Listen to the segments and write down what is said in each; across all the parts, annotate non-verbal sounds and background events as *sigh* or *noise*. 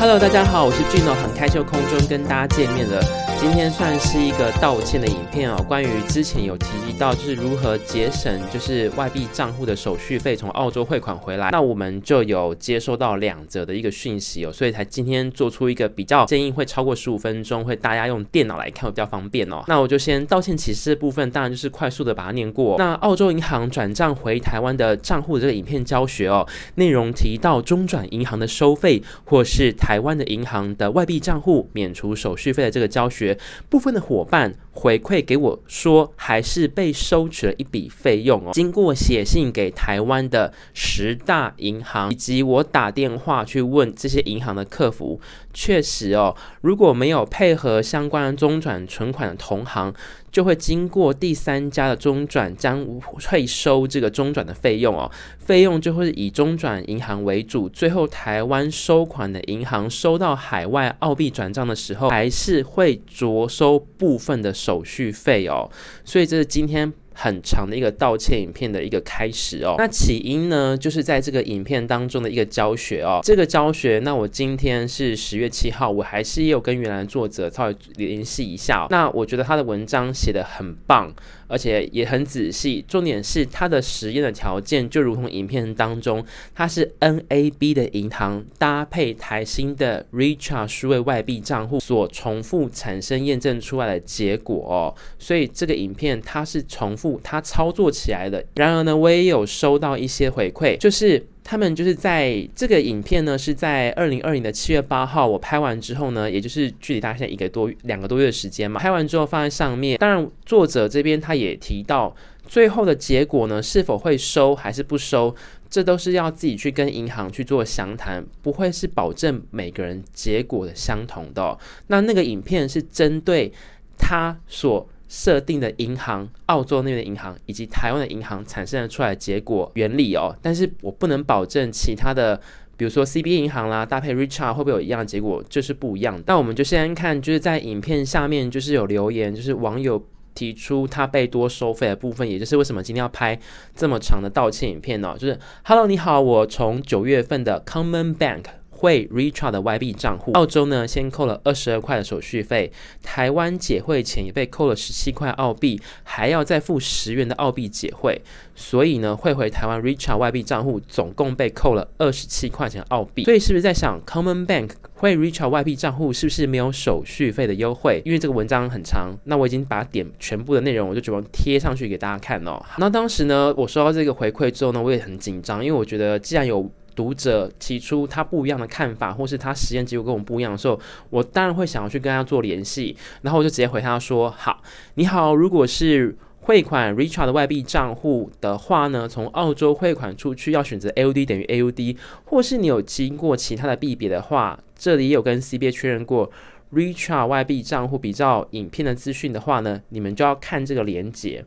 Hello，大家好，我是俊哦很开心空中跟大家见面了。今天算是一个道歉的影片哦，关于之前有提及到就是如何节省就是外币账户的手续费，从澳洲汇款回来，那我们就有接收到两则的一个讯息哦，所以才今天做出一个比较建议会超过十五分钟，会大家用电脑来看会比较方便哦。那我就先道歉启示部分，当然就是快速的把它念过。那澳洲银行转账回台湾的账户的这个影片教学哦，内容提到中转银行的收费或是台湾的银行的外币账户免除手续费的这个教学。部分的伙伴回馈给我说，还是被收取了一笔费用哦。经过写信给台湾的十大银行，以及我打电话去问这些银行的客服，确实哦，如果没有配合相关中转存款的同行，就会经过第三家的中转，将会收这个中转的费用哦。费用就会以中转银行为主，最后台湾收款的银行收到海外澳币转账的时候，还是会着收部分的手续费哦。所以这是今天很长的一个道歉影片的一个开始哦。那起因呢，就是在这个影片当中的一个教学哦。这个教学，那我今天是十月七号，我还是也有跟原来的作者稍微联系一下哦。那我觉得他的文章写得很棒。而且也很仔细，重点是他的实验的条件就如同影片当中，它是 NAB 的银行搭配台新的 Richart 数位外币账户所重复产生验证出来的结果哦，所以这个影片它是重复他操作起来的。然而呢，我也有收到一些回馈，就是。他们就是在这个影片呢，是在二零二零的七月八号，我拍完之后呢，也就是距离大概现在一个多两个多月的时间嘛。拍完之后放在上面，当然作者这边他也提到，最后的结果呢，是否会收还是不收，这都是要自己去跟银行去做详谈，不会是保证每个人结果的相同的。那那个影片是针对他所。设定的银行，澳洲那边的银行以及台湾的银行产生了出来的结果原理哦，但是我不能保证其他的，比如说 C B 银行啦，搭配 Richard 会不会有一样的结果，就是不一样。那我们就先看，就是在影片下面就是有留言，就是网友提出他被多收费的部分，也就是为什么今天要拍这么长的道歉影片呢？就是 Hello，你好，我从九月份的 Common Bank。汇 Richart 的外币账户，澳洲呢先扣了二十二块的手续费，台湾解汇前也被扣了十七块澳币，还要再付十元的澳币解汇，所以呢汇回台湾 Richart 外币账户总共被扣了二十七块钱澳币。所以是不是在想 Common Bank 汇 Richart 外币账户是不是没有手续费的优惠？因为这个文章很长，那我已经把点全部的内容，我就准备贴上去给大家看哦。那当时呢，我收到这个回馈之后呢，我也很紧张，因为我觉得既然有读者提出他不一样的看法，或是他实验结果跟我们不一样的时候，我当然会想要去跟他做联系，然后我就直接回他说：“好，你好，如果是汇款 Richard 的外币账户的话呢，从澳洲汇款出去要选择 AUD 等于 AUD，或是你有经过其他的币别的话，这里也有跟 CBA 确认过。” Richard 外币账户比较影片的资讯的话呢，你们就要看这个连结。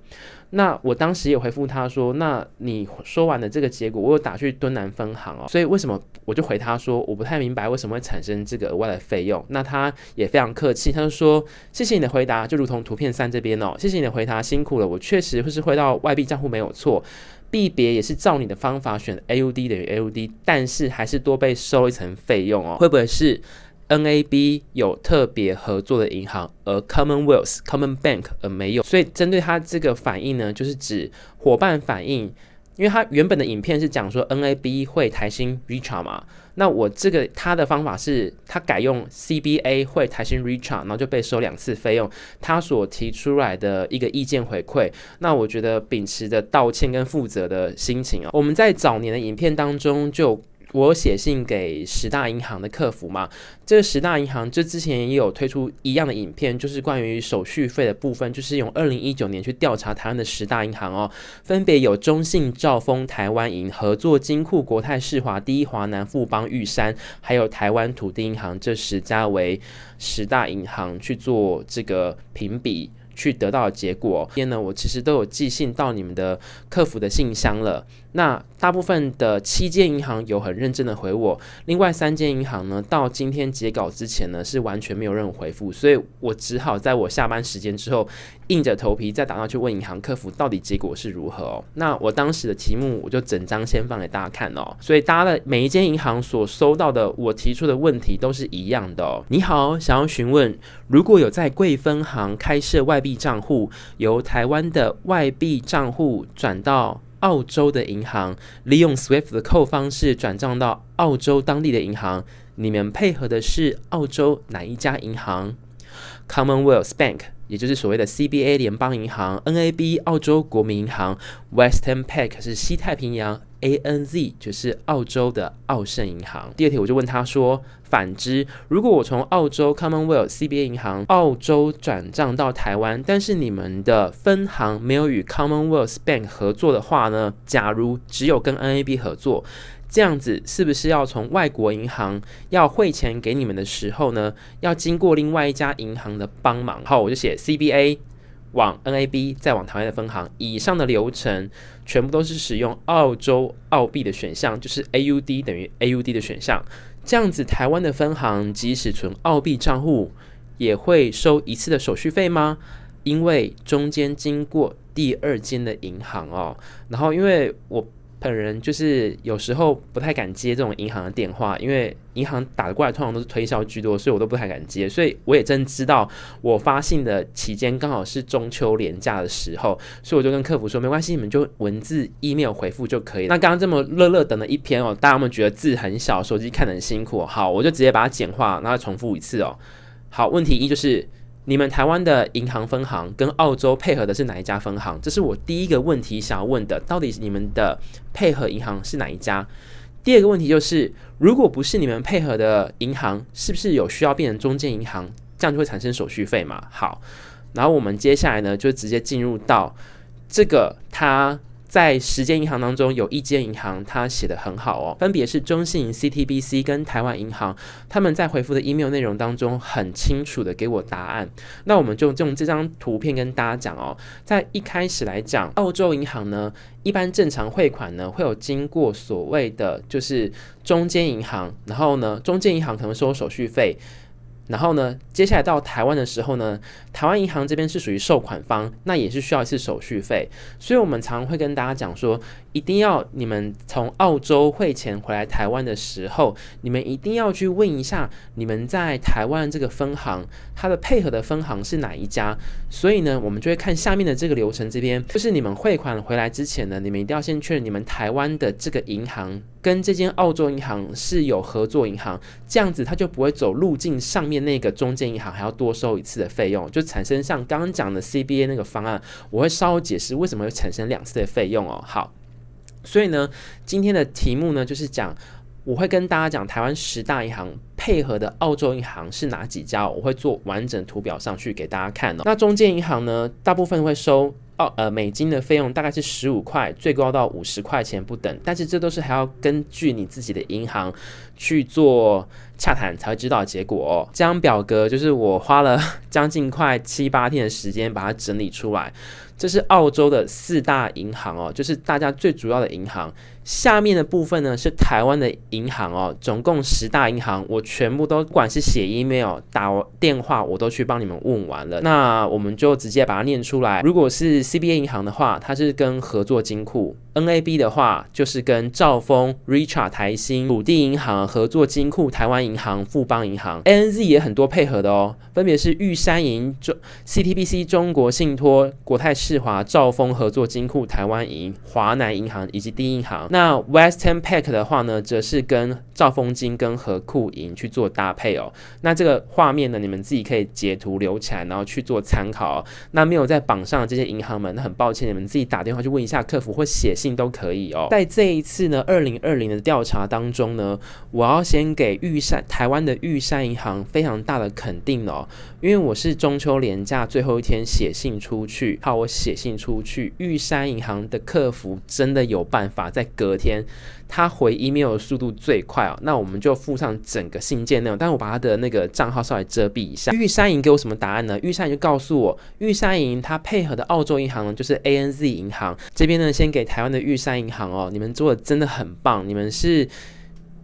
那我当时也回复他说，那你说完的这个结果，我有打去敦南分行哦，所以为什么我就回他说，我不太明白为什么会产生这个额外的费用。那他也非常客气，他就说谢谢你的回答，就如同图片三这边哦，谢谢你的回答，辛苦了，我确实会是汇到外币账户没有错，币别也是照你的方法选 AUD 等于 AUD，但是还是多被收一层费用哦，会不会是？NAB 有特别合作的银行，而 Commonwealth Common Bank 而没有，所以针对他这个反应呢，就是指伙伴反应，因为他原本的影片是讲说 NAB 会台新 Richa 嘛，那我这个他的方法是他改用 CBA 会台新 Richa，然后就被收两次费用，他所提出来的一个意见回馈，那我觉得秉持着道歉跟负责的心情啊，我们在早年的影片当中就。我写信给十大银行的客服嘛，这十大银行这之前也有推出一样的影片，就是关于手续费的部分，就是用二零一九年去调查台湾的十大银行哦，分别有中信、兆丰、台湾银、合作、金库、国泰世华、第一华南、富邦、玉山，还有台湾土地银行这十家为十大银行去做这个评比，去得到的结果。今天呢，我其实都有寄信到你们的客服的信箱了。那大部分的七间银行有很认真的回我，另外三间银行呢，到今天截稿之前呢，是完全没有任何回复，所以我只好在我下班时间之后，硬着头皮再打电话去问银行客服，到底结果是如何哦。那我当时的题目我就整张先放给大家看哦，所以大家的每一间银行所收到的我提出的问题都是一样的哦。你好，想要询问，如果有在贵分行开设外币账户，由台湾的外币账户转到澳洲的银行，利用 SWIFT 的扣方式转账到澳洲当地的银行，你们配合的是澳洲哪一家银行？Commonwealth Bank，也就是所谓的 CBA 联邦银行；NAB 澳洲国民银行；Western Pac 是西太平洋。ANZ 就是澳洲的澳盛银行。第二题我就问他说：反之，如果我从澳洲 Commonwealth CBA 银行澳洲转账到台湾，但是你们的分行没有与 Commonwealth Bank 合作的话呢？假如只有跟 NAB 合作，这样子是不是要从外国银行要汇钱给你们的时候呢，要经过另外一家银行的帮忙？好，我就写 CBA。往 NAB 再往台湾的分行，以上的流程全部都是使用澳洲澳币的选项，就是 AUD 等于 AUD 的选项。这样子，台湾的分行即使存澳币账户，也会收一次的手续费吗？因为中间经过第二间的银行哦，然后因为我。本人就是有时候不太敢接这种银行的电话，因为银行打过来通常都是推销居多，所以我都不太敢接。所以我也真知道，我发信的期间刚好是中秋连假的时候，所以我就跟客服说没关系，你们就文字 email 回复就可以。那刚刚这么乐乐等的一篇哦，大家有没有觉得字很小，手机看得很辛苦？好，我就直接把它简化，然后重复一次哦。好，问题一就是。你们台湾的银行分行跟澳洲配合的是哪一家分行？这是我第一个问题想要问的，到底你们的配合银行是哪一家？第二个问题就是，如果不是你们配合的银行，是不是有需要变成中间银行？这样就会产生手续费嘛？好，然后我们接下来呢，就直接进入到这个它。在十间银行当中，有一间银行它写的很好哦，分别是中信 CTBC 跟台湾银行，他们在回复的 email 内容当中很清楚的给我答案。那我们就用这张图片跟大家讲哦，在一开始来讲，澳洲银行呢，一般正常汇款呢会有经过所谓的就是中间银行，然后呢，中间银行可能收手续费。然后呢，接下来到台湾的时候呢，台湾银行这边是属于收款方，那也是需要一次手续费，所以我们常会跟大家讲说，一定要你们从澳洲汇钱回来台湾的时候，你们一定要去问一下你们在台湾这个分行，它的配合的分行是哪一家。所以呢，我们就会看下面的这个流程，这边就是你们汇款回来之前呢，你们一定要先确认你们台湾的这个银行跟这间澳洲银行是有合作银行，这样子它就不会走路径上面那个中间银行还要多收一次的费用，就产生像刚刚讲的 CBA 那个方案，我会稍微解释为什么会产生两次的费用哦。好。所以呢，今天的题目呢，就是讲，我会跟大家讲台湾十大银行配合的澳洲银行是哪几家，我会做完整图表上去给大家看哦。那中间银行呢，大部分会收呃美金的费用，大概是十五块，最高到五十块钱不等。但是这都是还要根据你自己的银行去做洽谈才会知道结果哦。这张表格就是我花了 *laughs* 将近快七八天的时间把它整理出来。这是澳洲的四大银行哦，就是大家最主要的银行。下面的部分呢是台湾的银行哦，总共十大银行，我全部都不管是写 email、打电话，我都去帮你们问完了。那我们就直接把它念出来。如果是 CBA 银行的话，它是跟合作金库；NAB 的话就是跟兆丰、Richard 台新、土地银行合作金库；台湾银行、富邦银行；ANZ 也很多配合的哦，分别是玉山银、中 CTBC、中国信托、国泰世华、兆丰合作金库、台湾银、华南银行以及第一银行。那 Western Pac 的话呢，则是跟兆丰金跟和库银去做搭配哦。那这个画面呢，你们自己可以截图留起来，然后去做参考哦。那没有在榜上的这些银行们，很抱歉，你们自己打电话去问一下客服或写信都可以哦。在这一次呢，二零二零的调查当中呢，我要先给玉山台湾的玉山银行非常大的肯定哦，因为我是中秋连假最后一天写信出去，好，我写信出去，玉山银行的客服真的有办法在隔天，他回 email 的速度最快哦，那我们就附上整个信件内容，但是我把他的那个账号稍微遮蔽一下。玉山银给我什么答案呢？玉山银就告诉我，玉山银它配合的澳洲银行，就是 ANZ 银行这边呢，先给台湾的玉山银行哦，你们做的真的很棒，你们是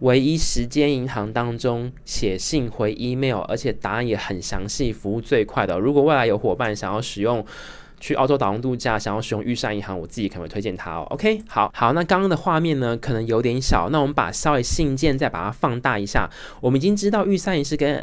唯一时间银行当中写信回 email，而且答案也很详细，服务最快的。如果未来有伙伴想要使用。去澳洲打工度假，想要使用玉山银行，我自己可能会推荐它哦。OK，好好，那刚刚的画面呢，可能有点小，那我们把稍微信件再把它放大一下。我们已经知道玉山银是跟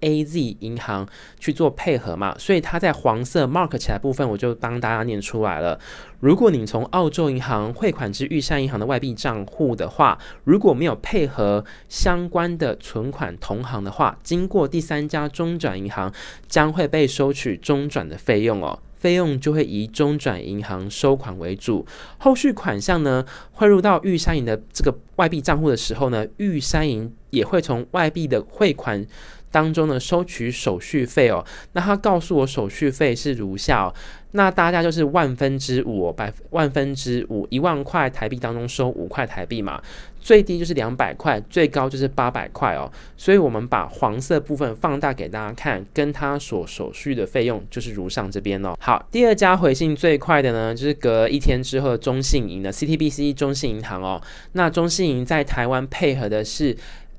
NAZ 银行去做配合嘛，所以它在黄色 mark 起来部分，我就帮大家念出来了。如果你从澳洲银行汇款至玉山银行的外币账户的话，如果没有配合相关的存款同行的话，经过第三家中转银行，将会被收取中转的费用哦。费用就会以中转银行收款为主，后续款项呢汇入到玉山银的这个外币账户的时候呢，玉山银也会从外币的汇款当中呢收取手续费哦。那他告诉我手续费是如下哦。那大家就是万分之五，百万分之五，一万块台币当中收五块台币嘛，最低就是两百块，最高就是八百块哦。所以我们把黄色部分放大给大家看，跟他所手续的费用就是如上这边哦。好，第二家回信最快的呢，就是隔一天之后的中信银的 CTBC 中信银行哦。那中信银在台湾配合的是。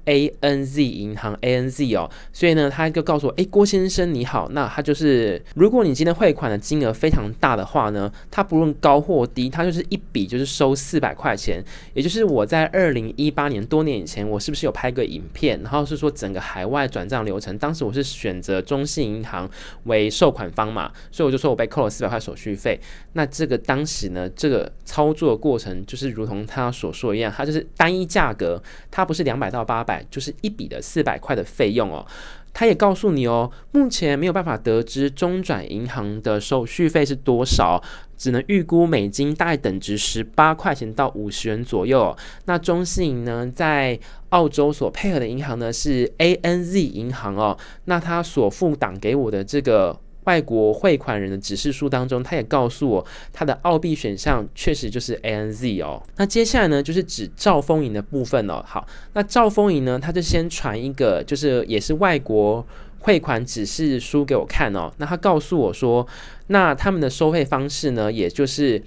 A N Z 银行 A N Z 哦，所以呢，他就告诉我，诶，郭先生你好，那他就是，如果你今天汇款的金额非常大的话呢，他不论高或低，他就是一笔就是收四百块钱，也就是我在二零一八年多年以前，我是不是有拍个影片，然后是说整个海外转账流程，当时我是选择中信银行为收款方嘛，所以我就说我被扣了四百块手续费，那这个当时呢，这个操作过程就是如同他所说一样，它就是单一价格，它不是两百到八百。就是一笔的四百块的费用哦，他也告诉你哦，目前没有办法得知中转银行的手续费是多少，只能预估美金大概等值十八块钱到五十元左右。那中信呢，在澳洲所配合的银行呢是 ANZ 银行哦，那他所附档给我的这个。外国汇款人的指示书当中，他也告诉我，他的澳币选项确实就是 ANZ 哦。那接下来呢，就是指赵丰盈的部分哦。好，那赵丰盈呢，他就先传一个，就是也是外国汇款指示书给我看哦。那他告诉我说，那他们的收费方式呢，也就是。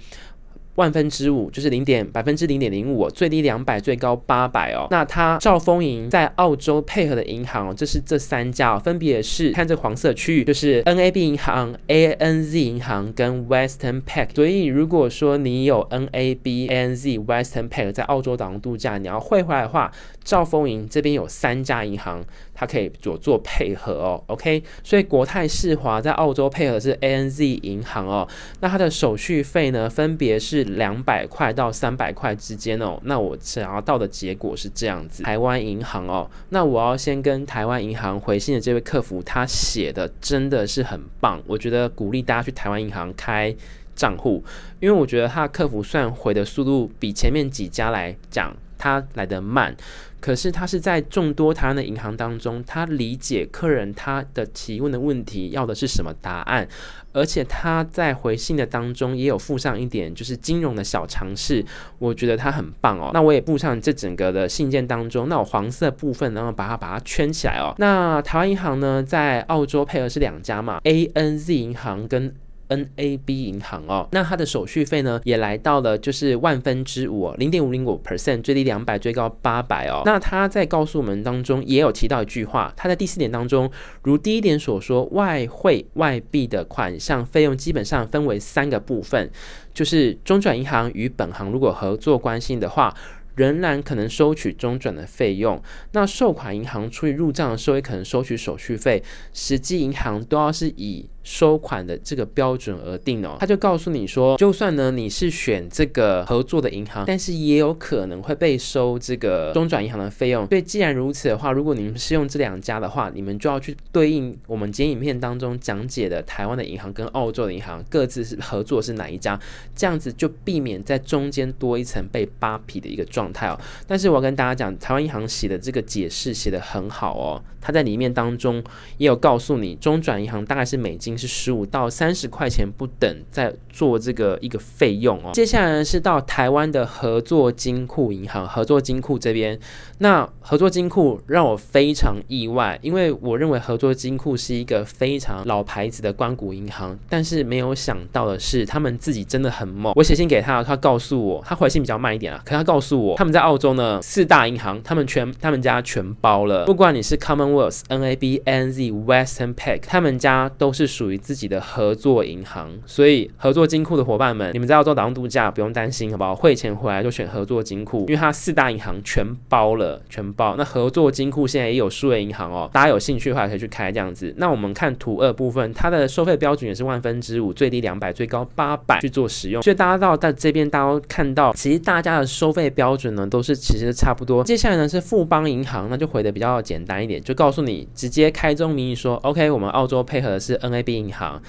万分之五就是零点百分之零点零五，最低两百，最高八百哦。那它兆丰银在澳洲配合的银行哦，这是这三家哦，分别是看这黄色区域，就是 NAB 银行、ANZ 银行跟 Western Pack。所以如果说你有 NAB、ANZ、Western Pack 在澳洲打工度假，你要汇回来的话，兆丰银这边有三家银行。它可以做做配合哦，OK，所以国泰世华在澳洲配合是 ANZ 银行哦，那它的手续费呢，分别是两百块到三百块之间哦。那我想要到的结果是这样子，台湾银行哦，那我要先跟台湾银行回信的这位客服，他写的真的是很棒，我觉得鼓励大家去台湾银行开账户，因为我觉得他的客服算回的速度比前面几家来讲，他来得慢。可是他是在众多台湾的银行当中，他理解客人他的提问的问题要的是什么答案，而且他在回信的当中也有附上一点就是金融的小常识，我觉得他很棒哦。那我也附上这整个的信件当中，那我黄色部分然后把它把它圈起来哦。那台湾银行呢，在澳洲配合是两家嘛，ANZ 银行跟。NAB 银行哦，那它的手续费呢，也来到了就是万分之五，零点五零五 percent，最低两百，最高八百哦。那他在告诉我们当中也有提到一句话，他在第四点当中，如第一点所说，外汇外币的款项费用基本上分为三个部分，就是中转银行与本行如果合作关系的话。仍然可能收取中转的费用，那收款银行出于入账的时候也可能收取手续费，实际银行都要是以收款的这个标准而定哦。他就告诉你说，就算呢你是选这个合作的银行，但是也有可能会被收这个中转银行的费用。所以既然如此的话，如果你们是用这两家的话，你们就要去对应我们今天影片当中讲解的台湾的银行跟澳洲的银行各自是合作是哪一家，这样子就避免在中间多一层被扒皮的一个状态。哦，但是我要跟大家讲，台湾银行写的这个解释写得很好哦，它在里面当中也有告诉你，中转银行大概是美金金是十五到三十块钱不等，在做这个一个费用哦。接下来呢是到台湾的合作金库银行，合作金库这边，那合作金库让我非常意外，因为我认为合作金库是一个非常老牌子的关谷银行，但是没有想到的是，他们自己真的很猛。我写信给他，他告诉我，他回信比较慢一点啊，可他告诉我，他们在澳洲呢四大银行，他们全他们家全包了，不管你是 Commonwealth、NAB、NZ、Western Pack，他们家都是属于自己的合作银行，所以合作金库的伙伴们，你们在澳洲打工度假不用担心，好不好？汇钱回来就选合作金库，因为它四大银行全包了，全包。那合作金库现在也有数位银行哦，大家有兴趣的话可以去开这样子。那我们看图二部分，它的收费标准也是万分之五，最低两百，最高八百去做使用。所以大家到在这边，大家看到，其实大家的收费标准呢都是其实差不多。接下来呢是富邦银行，那就回的比较简单一点，就告诉你直接开宗明义说，OK，我们澳洲配合的是 NAB 银行。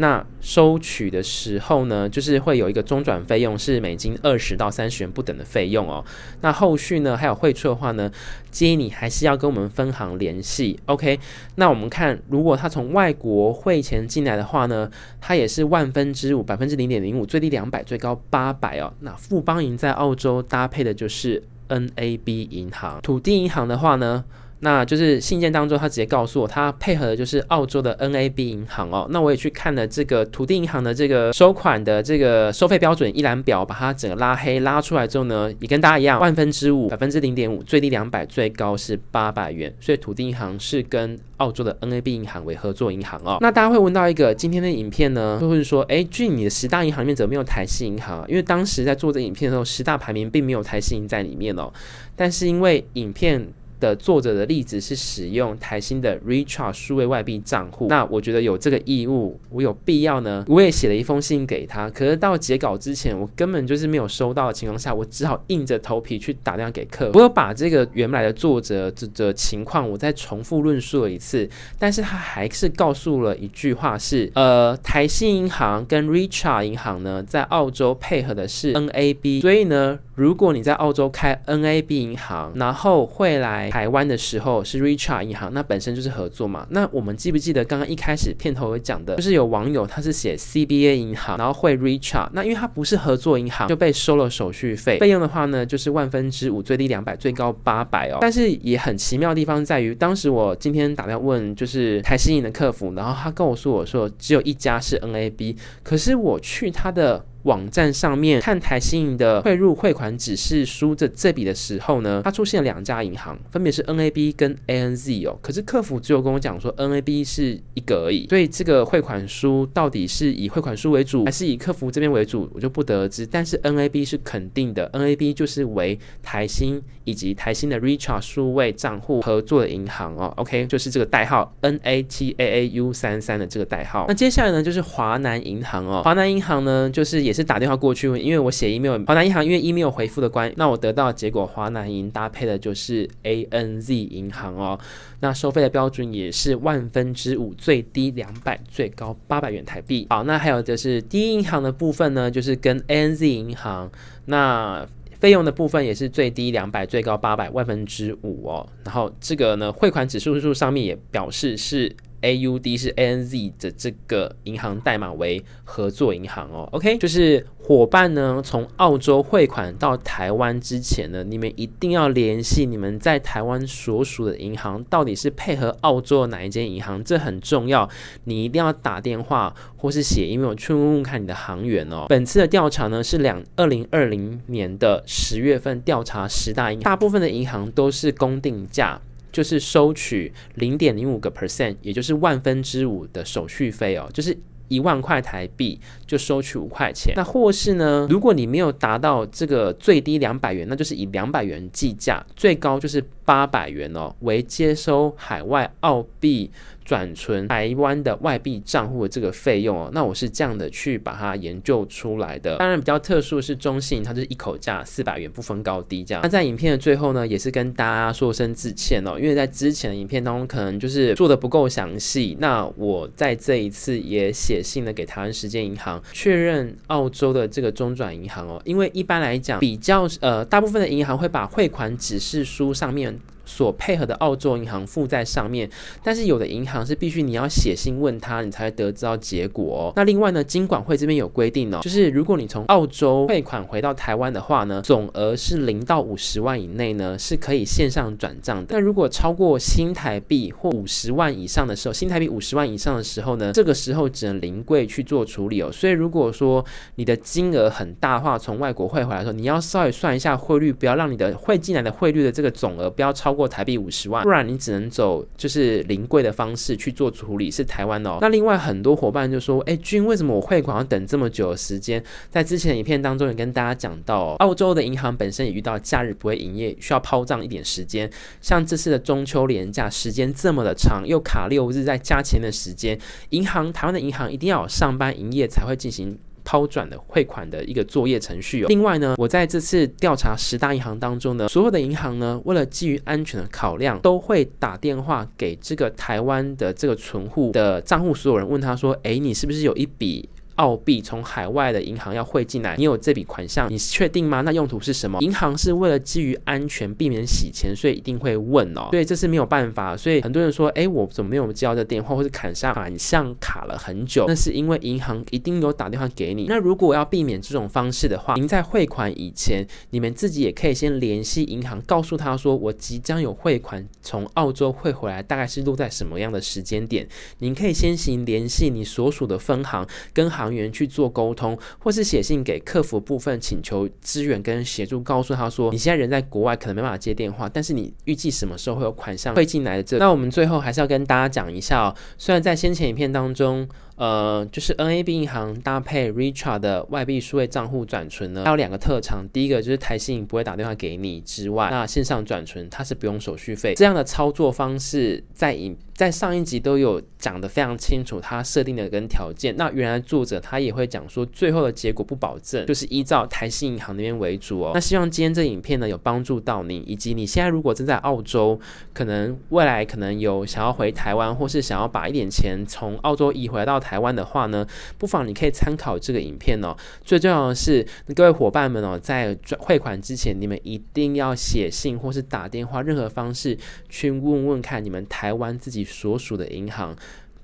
那收取的时候呢，就是会有一个中转费用，是美金二十到三十元不等的费用哦。那后续呢，还有汇出的话呢，建议你还是要跟我们分行联系。OK，那我们看，如果他从外国汇钱进来的话呢，它也是万分之五，百分之零点零五，最低两百，最高八百哦。那富邦银在澳洲搭配的就是 NAB 银行，土地银行的话呢，那就是信件当中，他直接告诉我，他配合的就是澳洲的 NAB 银行哦。那我也去看了这个土地银行的这个收款的这个收费标准一览表，把它整个拉黑拉出来之后呢，也跟大家一样，万分之五，百分之零点五，最低两百，最高是八百元。所以土地银行是跟澳洲的 NAB 银行为合作银行哦。那大家会问到一个今天的影片呢，就会说，哎，俊，你的十大银行里面怎么没有台系银行？因为当时在做这影片的时候，十大排名并没有台系银在里面哦。但是因为影片。的作者的例子是使用台新的 Richart 数位外币账户，那我觉得有这个义务，我有必要呢。我也写了一封信给他，可是到截稿之前，我根本就是没有收到的情况下，我只好硬着头皮去打电话给客服。我有把这个原来的作者这的情况，我再重复论述了一次，但是他还是告诉了一句话是，呃，台新银行跟 Richart 银行呢，在澳洲配合的是 NAB，所以呢，如果你在澳洲开 NAB 银行，然后会来。台湾的时候是 Richart 银行，那本身就是合作嘛。那我们记不记得刚刚一开始片头有讲的，就是有网友他是写 CBA 银行，然后会 Richart，那因为他不是合作银行，就被收了手续费。费用的话呢，就是万分之五，最低两百，最高八百哦。但是也很奇妙的地方在于，当时我今天打电话问就是台新银的客服，然后他跟我说，我说只有一家是 NAB，可是我去他的。网站上面看台新银的汇入汇款指示书的这笔的时候呢，它出现两家银行，分别是 NAB 跟 ANZ 哦。可是客服只有跟我讲说 NAB 是一个而已，所以这个汇款书到底是以汇款书为主，还是以客服这边为主，我就不得而知。但是 NAB 是肯定的，NAB 就是为台新以及台新的 Richart 数位账户合作的银行哦。OK，就是这个代号 NATAAU 三三的这个代号。那接下来呢，就是华南银行哦，华南银行呢，就是也是打电话过去问，因为我写 email，华南银行因为 email 回复的关，那我得到结果，华南银搭配的就是 ANZ 银行哦，那收费的标准也是万分之五，最低两百，最高八百元台币。好，那还有就是第一银行的部分呢，就是跟 ANZ 银行，那费用的部分也是最低两百，最高八百，万分之五哦。然后这个呢，汇款指数数上面也表示是。AUD 是 ANZ 的这个银行代码为合作银行哦，OK，就是伙伴呢，从澳洲汇款到台湾之前呢，你们一定要联系你们在台湾所属的银行，到底是配合澳洲哪一间银行，这很重要，你一定要打电话或是写 email 去问问看你的行员哦。本次的调查呢是两二零二零年的十月份调查十大银行，大部分的银行都是公定价。就是收取零点零五个 percent，也就是万分之五的手续费哦，就是一万块台币就收取五块钱。那或是呢，如果你没有达到这个最低两百元，那就是以两百元计价，最高就是八百元哦，为接收海外澳币。转存台湾的外币账户的这个费用哦，那我是这样的去把它研究出来的。当然比较特殊的是中信，它就是一口价四百元，不分高低这样。那在影片的最后呢，也是跟大家说声致歉哦，因为在之前的影片当中可能就是做的不够详细。那我在这一次也写信呢给台湾时间银行，确认澳洲的这个中转银行哦，因为一般来讲比较呃大部分的银行会把汇款指示书上面。所配合的澳洲银行附在上面，但是有的银行是必须你要写信问他，你才会得知到结果哦。那另外呢，金管会这边有规定哦，就是如果你从澳洲汇款回到台湾的话呢，总额是零到五十万以内呢，是可以线上转账的。但如果超过新台币或五十万以上的时候，新台币五十万以上的时候呢，这个时候只能临柜去做处理哦。所以如果说你的金额很大的话，从外国汇回来的时候，你要稍微算一下汇率，不要让你的汇进来的汇率的这个总额不要超过台币五十万，不然你只能走就是临柜的方式去做处理。是台湾哦。那另外很多伙伴就说，哎，君，为什么我汇款要等这么久的时间？在之前的影片当中也跟大家讲到哦，澳洲的银行本身也遇到假日不会营业，需要抛账一点时间。像这次的中秋连假时间这么的长，又卡六日再加钱的时间，银行台湾的银行一定要有上班营业才会进行。抛转的汇款的一个作业程序。另外呢，我在这次调查十大银行当中呢，所有的银行呢，为了基于安全的考量，都会打电话给这个台湾的这个存户的账户所有人，问他说：“诶，你是不是有一笔？”澳币从海外的银行要汇进来，你有这笔款项，你确定吗？那用途是什么？银行是为了基于安全，避免洗钱，所以一定会问哦。对，这是没有办法。所以很多人说，哎，我怎么没有接到这电话，或是砍上款项卡了很久？那是因为银行一定有打电话给你。那如果要避免这种方式的话，您在汇款以前，你们自己也可以先联系银行，告诉他说，我即将有汇款从澳洲汇回来，大概是落在什么样的时间点？您可以先行联系你所属的分行跟行。员去做沟通，或是写信给客服部分请求支援跟协助，告诉他说，你现在人在国外，可能没办法接电话，但是你预计什么时候会有款项会进来的这？那我们最后还是要跟大家讲一下哦，虽然在先前影片当中。呃，就是 NAB 银行搭配 Richard 的外币数位账户转存呢，它有两个特长。第一个就是台新银不会打电话给你之外，那线上转存它是不用手续费。这样的操作方式在影在上一集都有讲得非常清楚，它设定的跟条件。那原来作者他也会讲说，最后的结果不保证，就是依照台新银行那边为主哦。那希望今天这影片呢有帮助到你，以及你现在如果正在澳洲，可能未来可能有想要回台湾，或是想要把一点钱从澳洲移回到台。台湾的话呢，不妨你可以参考这个影片哦。最重要的是，各位伙伴们哦，在汇款之前，你们一定要写信或是打电话，任何方式去问问看你们台湾自己所属的银行，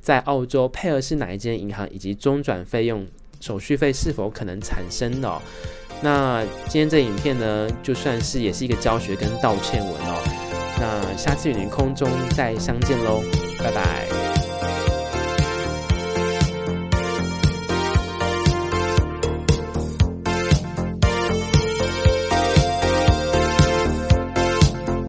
在澳洲配合是哪一间银行，以及中转费用、手续费是否可能产生的哦。那今天这影片呢，就算是也是一个教学跟道歉文哦。那下次与您空中再相见喽，拜拜。